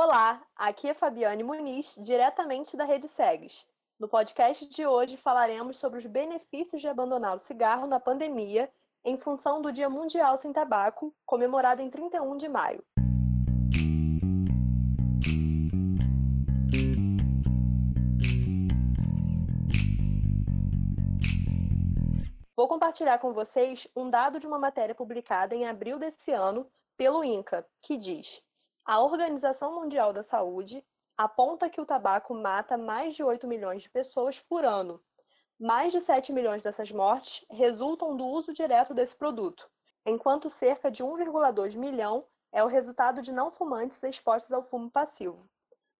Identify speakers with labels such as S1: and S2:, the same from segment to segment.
S1: Olá, aqui é Fabiane Muniz, diretamente da Rede Segues. No podcast de hoje falaremos sobre os benefícios de abandonar o cigarro na pandemia em função do Dia Mundial Sem Tabaco, comemorado em 31 de maio. Vou compartilhar com vocês um dado de uma matéria publicada em abril desse ano pelo INCA, que diz: a Organização Mundial da Saúde aponta que o tabaco mata mais de 8 milhões de pessoas por ano. Mais de 7 milhões dessas mortes resultam do uso direto desse produto, enquanto cerca de 1,2 milhão é o resultado de não fumantes expostos ao fumo passivo.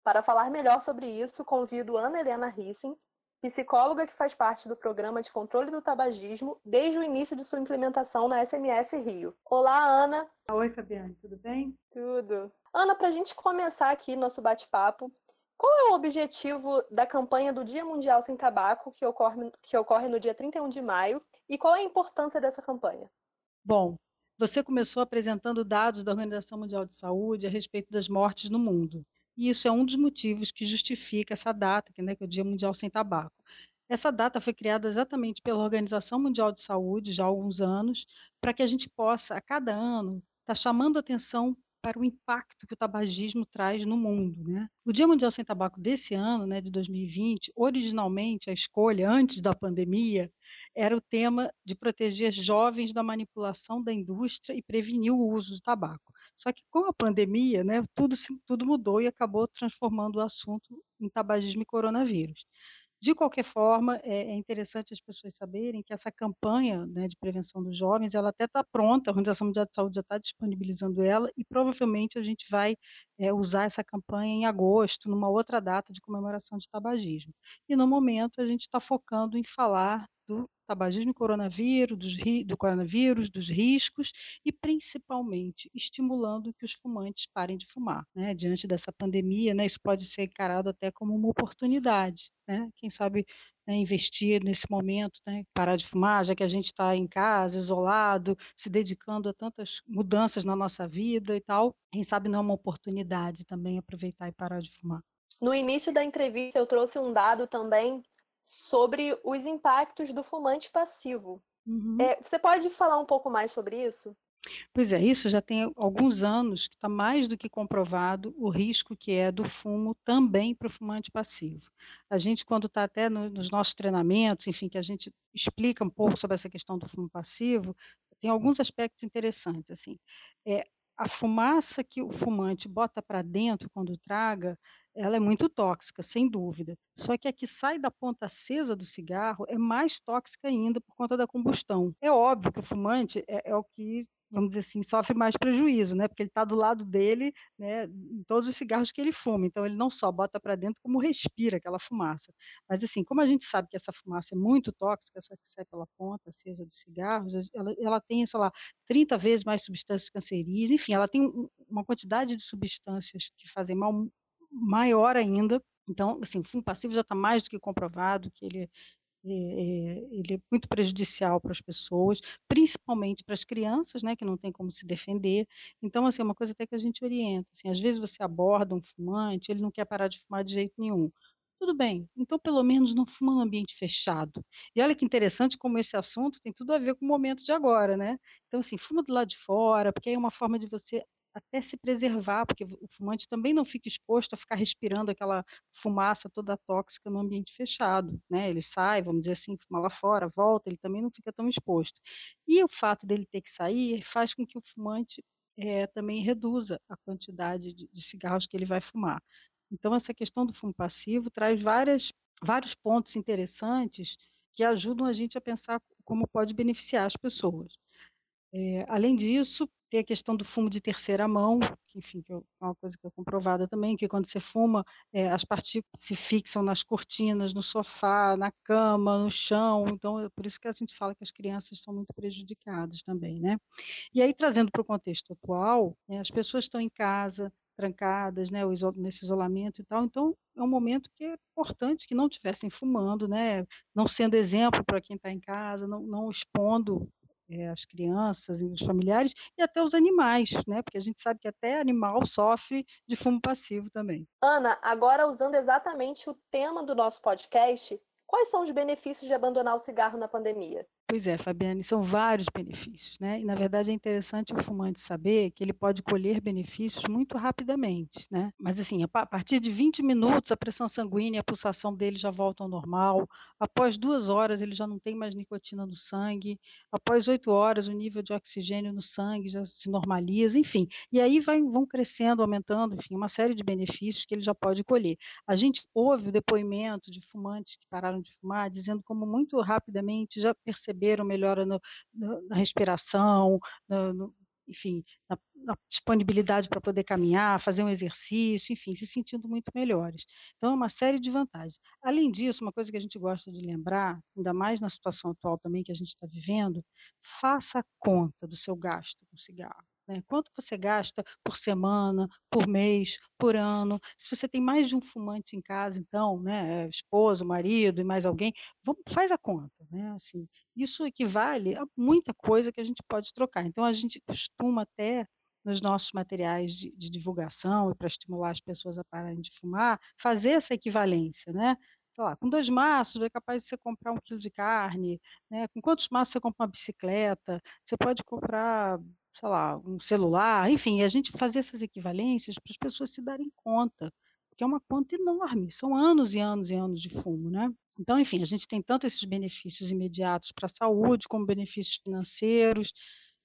S1: Para falar melhor sobre isso, convido Ana Helena Rissing, psicóloga que faz parte do programa de controle do tabagismo desde o início de sua implementação na SMS Rio. Olá, Ana.
S2: Oi, Fabiane, tudo bem?
S1: Tudo. Ana, para a gente começar aqui nosso bate-papo, qual é o objetivo da campanha do Dia Mundial Sem Tabaco, que ocorre, que ocorre no dia 31 de maio, e qual é a importância dessa campanha?
S2: Bom, você começou apresentando dados da Organização Mundial de Saúde a respeito das mortes no mundo. E isso é um dos motivos que justifica essa data, que, né, que é o Dia Mundial Sem Tabaco. Essa data foi criada exatamente pela Organização Mundial de Saúde, já há alguns anos, para que a gente possa, a cada ano, estar tá chamando atenção para o impacto que o tabagismo traz no mundo. Né? O Dia Mundial Sem Tabaco desse ano, né, de 2020, originalmente a escolha, antes da pandemia, era o tema de proteger jovens da manipulação da indústria e prevenir o uso do tabaco. Só que com a pandemia, né, tudo, tudo mudou e acabou transformando o assunto em tabagismo e coronavírus. De qualquer forma, é, é interessante as pessoas saberem que essa campanha né, de prevenção dos jovens, ela até está pronta, a Organização Mundial de Saúde já está disponibilizando ela e provavelmente a gente vai é, usar essa campanha em agosto, numa outra data de comemoração de tabagismo. E no momento a gente está focando em falar do tabagismo e coronavírus, dos, do coronavírus, dos riscos e principalmente estimulando que os fumantes parem de fumar. Né? Diante dessa pandemia, né, isso pode ser encarado até como uma oportunidade. Né? Quem sabe né, investir nesse momento, né, parar de fumar, já que a gente está em casa, isolado, se dedicando a tantas mudanças na nossa vida e tal. Quem sabe não é uma oportunidade também aproveitar e parar de fumar.
S1: No início da entrevista, eu trouxe um dado também sobre os impactos do fumante passivo. Uhum. É, você pode falar um pouco mais sobre isso?
S2: Pois é, isso já tem alguns anos que está mais do que comprovado o risco que é do fumo também para o fumante passivo. A gente, quando está até no, nos nossos treinamentos, enfim, que a gente explica um pouco sobre essa questão do fumo passivo, tem alguns aspectos interessantes. Assim, é, a fumaça que o fumante bota para dentro quando traga, ela é muito tóxica, sem dúvida. Só que a que sai da ponta acesa do cigarro é mais tóxica ainda por conta da combustão. É óbvio que o fumante é, é o que vamos dizer assim, sofre mais prejuízo, né? Porque ele está do lado dele, né? Em todos os cigarros que ele fuma. Então ele não só bota para dentro, como respira aquela fumaça. Mas assim, como a gente sabe que essa fumaça é muito tóxica, essa que sai pela ponta acesa dos cigarros, ela, ela tem, sei lá, 30 vezes mais substâncias cancerígenas. Enfim, ela tem uma quantidade de substâncias que fazem mal maior ainda. Então, assim, o fumo passivo já está mais do que comprovado que ele ele é muito prejudicial para as pessoas, principalmente para as crianças, né, que não tem como se defender. Então, assim, é uma coisa até que a gente orienta. Assim, às vezes você aborda um fumante, ele não quer parar de fumar de jeito nenhum. Tudo bem, então pelo menos não fuma no ambiente fechado. E olha que interessante como esse assunto tem tudo a ver com o momento de agora, né? Então, assim, fuma do lado de fora, porque aí é uma forma de você até se preservar, porque o fumante também não fica exposto a ficar respirando aquela fumaça toda tóxica no ambiente fechado, né? Ele sai, vamos dizer assim, fuma lá fora, volta, ele também não fica tão exposto. E o fato dele ter que sair faz com que o fumante é, também reduza a quantidade de, de cigarros que ele vai fumar. Então, essa questão do fumo passivo traz várias, vários pontos interessantes que ajudam a gente a pensar como pode beneficiar as pessoas. É, além disso, tem a questão do fumo de terceira mão, que, enfim, que é uma coisa que é comprovada também, que quando você fuma, é, as partículas se fixam nas cortinas, no sofá, na cama, no chão, então é por isso que a gente fala que as crianças são muito prejudicadas também, né? E aí, trazendo para o contexto atual, né, as pessoas estão em casa, trancadas, né, nesse isolamento e tal, então é um momento que é importante que não estivessem fumando, né, não sendo exemplo para quem está em casa, não, não expondo é, as crianças, os familiares e até os animais, né? Porque a gente sabe que até animal sofre de fumo passivo também.
S1: Ana, agora usando exatamente o tema do nosso podcast, quais são os benefícios de abandonar o cigarro na pandemia?
S2: Pois é, Fabiane, são vários benefícios, né? E na verdade é interessante o fumante saber que ele pode colher benefícios muito rapidamente, né? Mas assim, a partir de 20 minutos a pressão sanguínea e a pulsação dele já voltam ao normal. Após duas horas ele já não tem mais nicotina no sangue. Após oito horas o nível de oxigênio no sangue já se normaliza, enfim. E aí vai, vão crescendo, aumentando, enfim, uma série de benefícios que ele já pode colher. A gente ouve o depoimento de fumantes que pararam de fumar dizendo como muito rapidamente já perceberam perceberam melhora no, no, na respiração, no, enfim, na, na disponibilidade para poder caminhar, fazer um exercício, enfim, se sentindo muito melhores. Então, é uma série de vantagens. Além disso, uma coisa que a gente gosta de lembrar, ainda mais na situação atual também que a gente está vivendo, faça a conta do seu gasto com cigarro. Né? Quanto você gasta por semana, por mês, por ano? Se você tem mais de um fumante em casa, então, né, esposo, marido e mais alguém, vamos, faz a conta. Né? Assim, isso equivale a muita coisa que a gente pode trocar. Então, a gente costuma até nos nossos materiais de, de divulgação e para estimular as pessoas a pararem de fumar, fazer essa equivalência, né? Lá, com dois maços é capaz de você comprar um quilo de carne, né? Com quantos maços você compra uma bicicleta? Você pode comprar sei lá, um celular, enfim, a gente fazer essas equivalências para as pessoas se darem conta, porque é uma conta enorme, são anos e anos e anos de fumo, né? Então, enfim, a gente tem tanto esses benefícios imediatos para a saúde, como benefícios financeiros,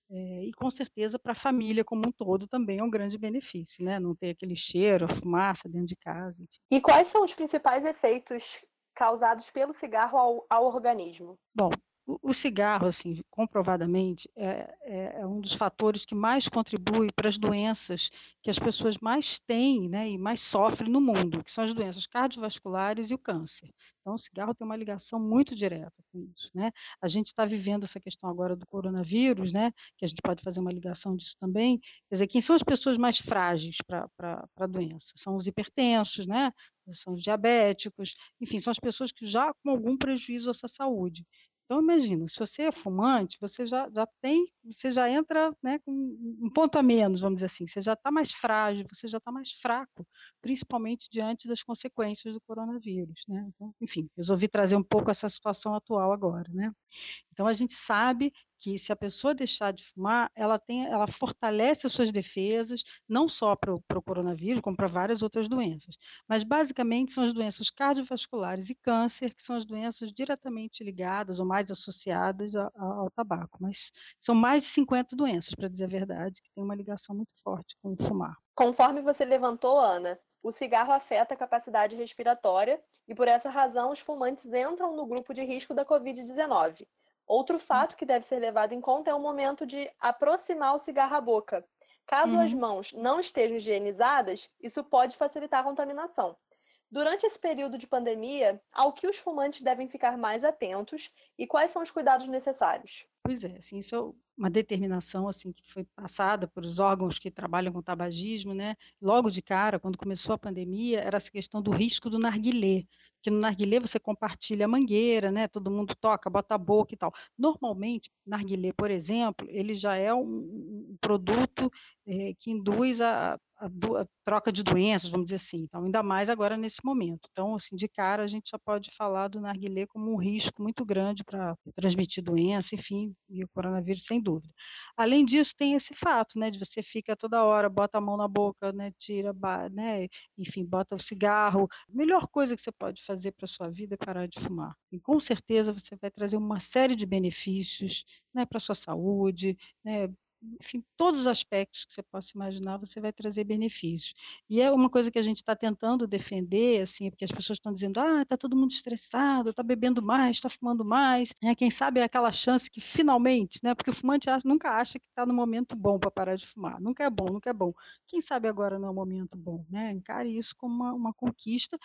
S2: é, e com certeza para a família como um todo também é um grande benefício, né? Não ter aquele cheiro, a fumaça dentro de casa. Enfim.
S1: E quais são os principais efeitos causados pelo cigarro ao, ao organismo?
S2: Bom, o, cigarro, assim, comprovadamente, é, é, é, um dos fatores que mais contribui para as doenças que as pessoas mais têm né, e mais sofrem no mundo, que são as doenças cardiovasculares e o câncer. Então, o cigarro tem uma ligação muito direta com isso. Né? A gente está vivendo essa questão agora do coronavírus, né, que a gente pode fazer uma ligação disso também. Quer dizer, quem são as pessoas mais frágeis para a doença? São os hipertensos, né? são os diabéticos, enfim, são as pessoas que já com algum prejuízo à sua saúde. Então, imagina, se você é fumante, você já, já tem, você já entra né, com um ponto a menos, vamos dizer assim, você já está mais frágil, você já está mais fraco, principalmente diante das consequências do coronavírus. Né? Então, enfim, resolvi trazer um pouco essa situação atual agora. Né? Então, a gente sabe que se a pessoa deixar de fumar, ela, tem, ela fortalece as suas defesas, não só para o coronavírus, como para várias outras doenças. Mas, basicamente, são as doenças cardiovasculares e câncer, que são as doenças diretamente ligadas ou mais associadas ao, ao tabaco. Mas são mais de 50 doenças, para dizer a verdade, que têm uma ligação muito forte com fumar.
S1: Conforme você levantou, Ana, o cigarro afeta a capacidade respiratória e, por essa razão, os fumantes entram no grupo de risco da Covid-19. Outro fato que deve ser levado em conta é o momento de aproximar o cigarro à boca. Caso uhum. as mãos não estejam higienizadas, isso pode facilitar a contaminação. Durante esse período de pandemia, ao que os fumantes devem ficar mais atentos e quais são os cuidados necessários?
S2: Pois é, assim, isso é uma determinação assim que foi passada por os órgãos que trabalham com tabagismo, né? Logo de cara, quando começou a pandemia, era essa questão do risco do narguilé, que no narguilé você compartilha a mangueira, né? Todo mundo toca, bota a boca e tal. Normalmente, narguilé, por exemplo, ele já é um, produto é, que induz a, a, a, troca de doenças, vamos dizer assim. Então, ainda mais agora nesse momento. Então, assim, de cara, a gente já pode falar do narguilé como um risco muito grande para transmitir doença, enfim, e o coronavírus, sem dúvida. Além disso, tem esse fato, né, de você fica toda hora, bota a mão na boca, né, tira, né, enfim, bota o cigarro. A melhor coisa que você pode fazer para sua vida é parar de fumar. E com certeza você vai trazer uma série de benefícios, né, para sua saúde, né, enfim, todos os aspectos que você possa imaginar, você vai trazer benefícios. E é uma coisa que a gente está tentando defender, assim, porque as pessoas estão dizendo, ah, está todo mundo estressado, está bebendo mais, está fumando mais. Né? Quem sabe é aquela chance que finalmente, né? Porque o fumante nunca acha que está no momento bom para parar de fumar. Nunca é bom, nunca é bom. Quem sabe agora não é o momento bom, né? Encare isso como uma, uma conquista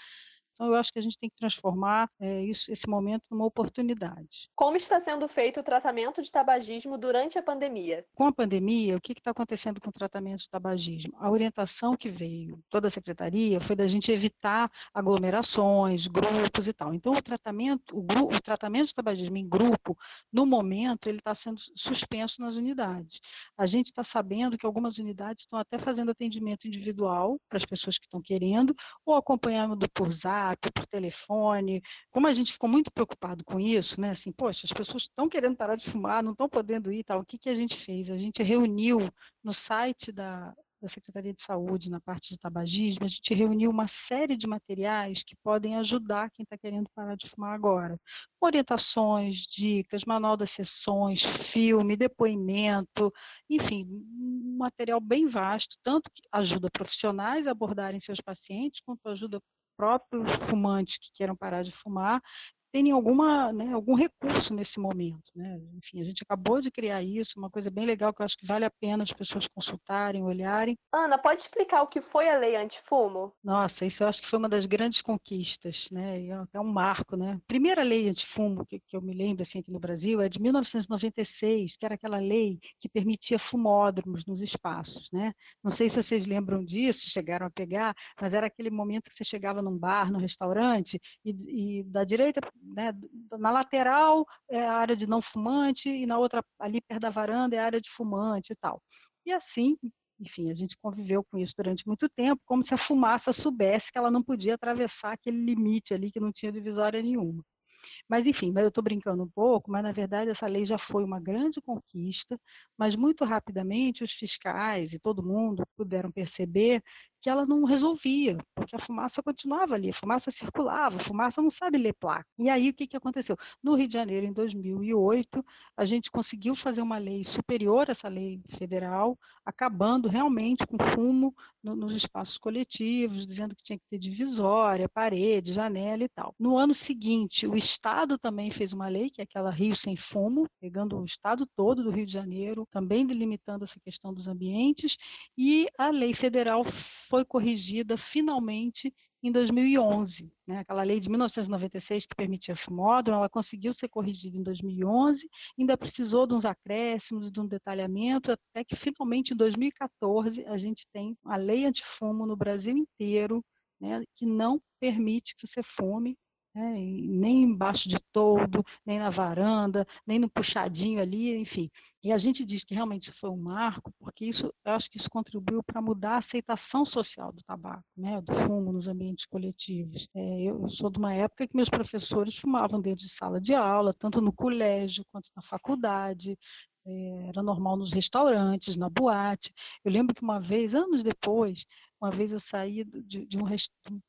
S2: Então, eu acho que a gente tem que transformar é, isso, esse momento numa oportunidade.
S1: Como está sendo feito o tratamento de tabagismo durante a pandemia?
S2: Com a pandemia, o que está acontecendo com o tratamento de tabagismo? A orientação que veio toda a secretaria foi da gente evitar aglomerações, grupos e tal. Então, o tratamento, o, o tratamento de tabagismo em grupo, no momento, ele está sendo suspenso nas unidades. A gente está sabendo que algumas unidades estão até fazendo atendimento individual para as pessoas que estão querendo, ou acompanhando por zap, por telefone. Como a gente ficou muito preocupado com isso, né? Assim, poxa, as pessoas estão querendo parar de fumar, não estão podendo ir tal. O que, que a gente fez? A gente reuniu no site da, da Secretaria de Saúde na parte de tabagismo, a gente reuniu uma série de materiais que podem ajudar quem está querendo parar de fumar agora. Orientações, dicas, manual das sessões, filme, depoimento, enfim, um material bem vasto, tanto que ajuda profissionais a abordarem seus pacientes, quanto ajuda próprios fumantes que queiram parar de fumar terem alguma, né, algum recurso nesse momento. Né? Enfim, a gente acabou de criar isso, uma coisa bem legal que eu acho que vale a pena as pessoas consultarem, olharem.
S1: Ana, pode explicar o que foi a lei antifumo?
S2: Nossa, isso eu acho que foi uma das grandes conquistas, né? É um marco, né? Primeira lei antifumo que, que eu me lembro assim aqui no Brasil é de 1996, que era aquela lei que permitia fumódromos nos espaços, né? Não sei se vocês lembram disso, chegaram a pegar, mas era aquele momento que você chegava num bar, num restaurante e, e da direita né, na lateral é a área de não fumante e na outra, ali perto da varanda, é a área de fumante e tal. E assim, enfim, a gente conviveu com isso durante muito tempo, como se a fumaça soubesse que ela não podia atravessar aquele limite ali que não tinha divisória nenhuma. Mas, enfim, eu estou brincando um pouco, mas na verdade essa lei já foi uma grande conquista, mas muito rapidamente os fiscais e todo mundo puderam perceber que ela não resolvia, porque a fumaça continuava ali, a fumaça circulava, a fumaça não sabe ler placa. E aí o que, que aconteceu? No Rio de Janeiro, em 2008, a gente conseguiu fazer uma lei superior a essa lei federal, acabando realmente com fumo no, nos espaços coletivos, dizendo que tinha que ter divisória, parede, janela e tal. No ano seguinte, o Estado também fez uma lei, que é aquela Rio Sem Fumo, pegando o Estado todo do Rio de Janeiro, também delimitando essa questão dos ambientes, e a lei federal foi corrigida finalmente em 2011. Né? Aquela lei de 1996 que permitia fumódromo, ela conseguiu ser corrigida em 2011, ainda precisou de uns acréscimos, de um detalhamento, até que finalmente em 2014 a gente tem a lei antifumo no Brasil inteiro, né, que não permite que você fume né, nem embaixo de todo, nem na varanda, nem no puxadinho ali, enfim. E a gente diz que realmente foi um marco, porque isso, eu acho que isso contribuiu para mudar a aceitação social do tabaco, né, do fumo nos ambientes coletivos. É, eu sou de uma época que meus professores fumavam dentro de sala de aula, tanto no colégio quanto na faculdade, é, era normal nos restaurantes, na boate. Eu lembro que uma vez, anos depois, uma vez eu saí de, de um,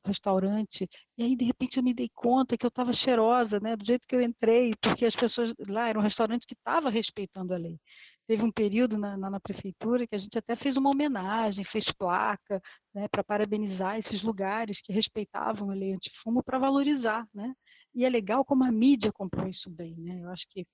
S2: restaurante e aí de repente eu me dei conta que eu estava cheirosa, né, do jeito que eu entrei, porque as pessoas lá era um restaurante que estava respeitando a lei. Teve um período na, na, na, prefeitura que a gente até fez uma homenagem, fez placa, né, para parabenizar esses lugares que respeitavam a lei antifumo para valorizar, né? E é legal como a mídia comprou isso bem, né? Eu acho que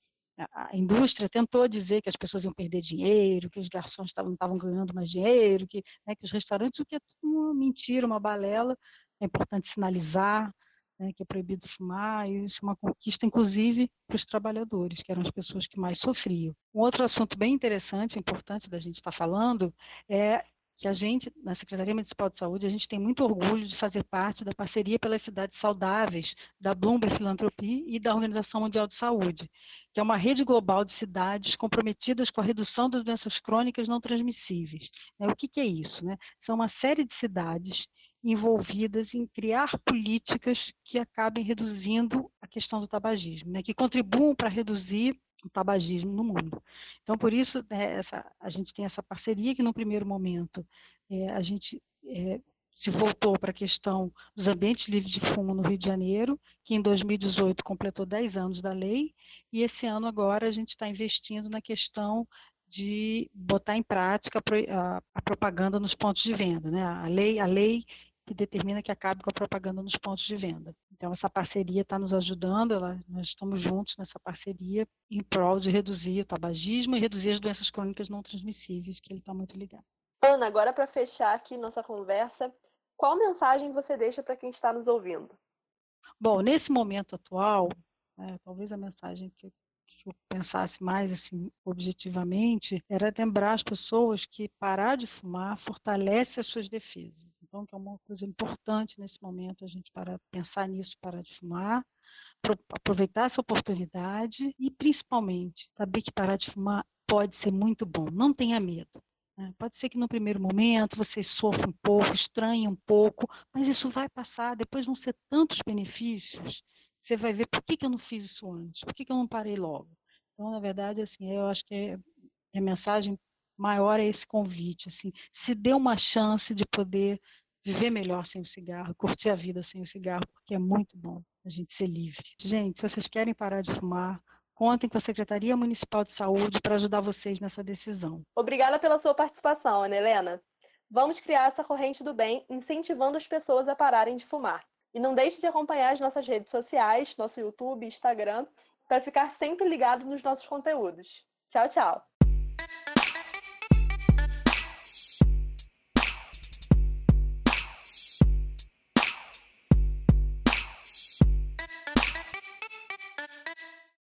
S2: a indústria tentou dizer que as pessoas iam perder dinheiro, que os garçons não estavam ganhando mais dinheiro, que, né, que os restaurantes, o que é uma mentira, uma balela. É importante sinalizar né, que é proibido fumar, e isso é uma conquista, inclusive, para os trabalhadores, que eram as pessoas que mais sofriam. Um outro assunto bem interessante, importante da gente estar tá falando, é que a gente, na Secretaria Municipal de Saúde, a gente tem muito orgulho de fazer parte da parceria pelas cidades saudáveis da Bloomberg Filantropia e da Organização Mundial de Saúde, que é uma rede global de cidades comprometidas com a redução das doenças crônicas não transmissíveis. Né? O que, que é isso? Né? São uma série de cidades envolvidas em criar políticas que acabem reduzindo a questão do tabagismo, né? que contribuam para reduzir o tabagismo no mundo. Então, por isso, né, essa, a gente tem essa parceria que, no primeiro momento, é, a gente é, se voltou para a questão dos ambientes livres de fumo no Rio de Janeiro, que em 2018 completou 10 anos da lei, e esse ano agora a gente está investindo na questão de botar em prática a, propaganda nos pontos de venda. Né? A, lei, a lei que determina que acabe com a propaganda nos pontos de venda. Então, essa parceria está nos ajudando, ela, nós estamos juntos nessa parceria em prol de reduzir o tabagismo e reduzir as doenças crônicas não transmissíveis, que ele está muito ligado.
S1: Ana, agora para fechar aqui nossa conversa, qual mensagem você deixa para quem está nos ouvindo?
S2: Bom, nesse momento atual, né, talvez a mensagem que, que eu pensasse mais assim objetivamente era lembrar as pessoas que parar de fumar fortalece as suas defesas. Então, que é uma coisa importante nesse momento a gente para pensar nisso, parar de fumar, aproveitar essa oportunidade e principalmente saber que parar de fumar pode ser muito bom. Não tenha medo. Né? Pode ser que no primeiro momento você sofra um pouco, estranhe um pouco, mas isso vai passar. Depois vão ser tantos benefícios. Você vai ver por que, que eu não fiz isso antes, por que, que eu não parei logo. Então, na verdade, assim, eu acho que é, a mensagem maior é esse convite, assim, se dê uma chance de poder viver melhor sem o cigarro, curtir a vida sem o cigarro, porque é muito bom a gente ser livre. Gente, se vocês querem parar de fumar, contem com a Secretaria Municipal de Saúde para ajudar vocês nessa decisão.
S1: Obrigada pela sua participação, Ana Helena. Vamos criar essa corrente do bem, incentivando as pessoas a pararem de fumar. E não deixe de acompanhar as nossas redes sociais, nosso YouTube, Instagram, para ficar sempre ligado nos nossos conteúdos. Tchau, tchau!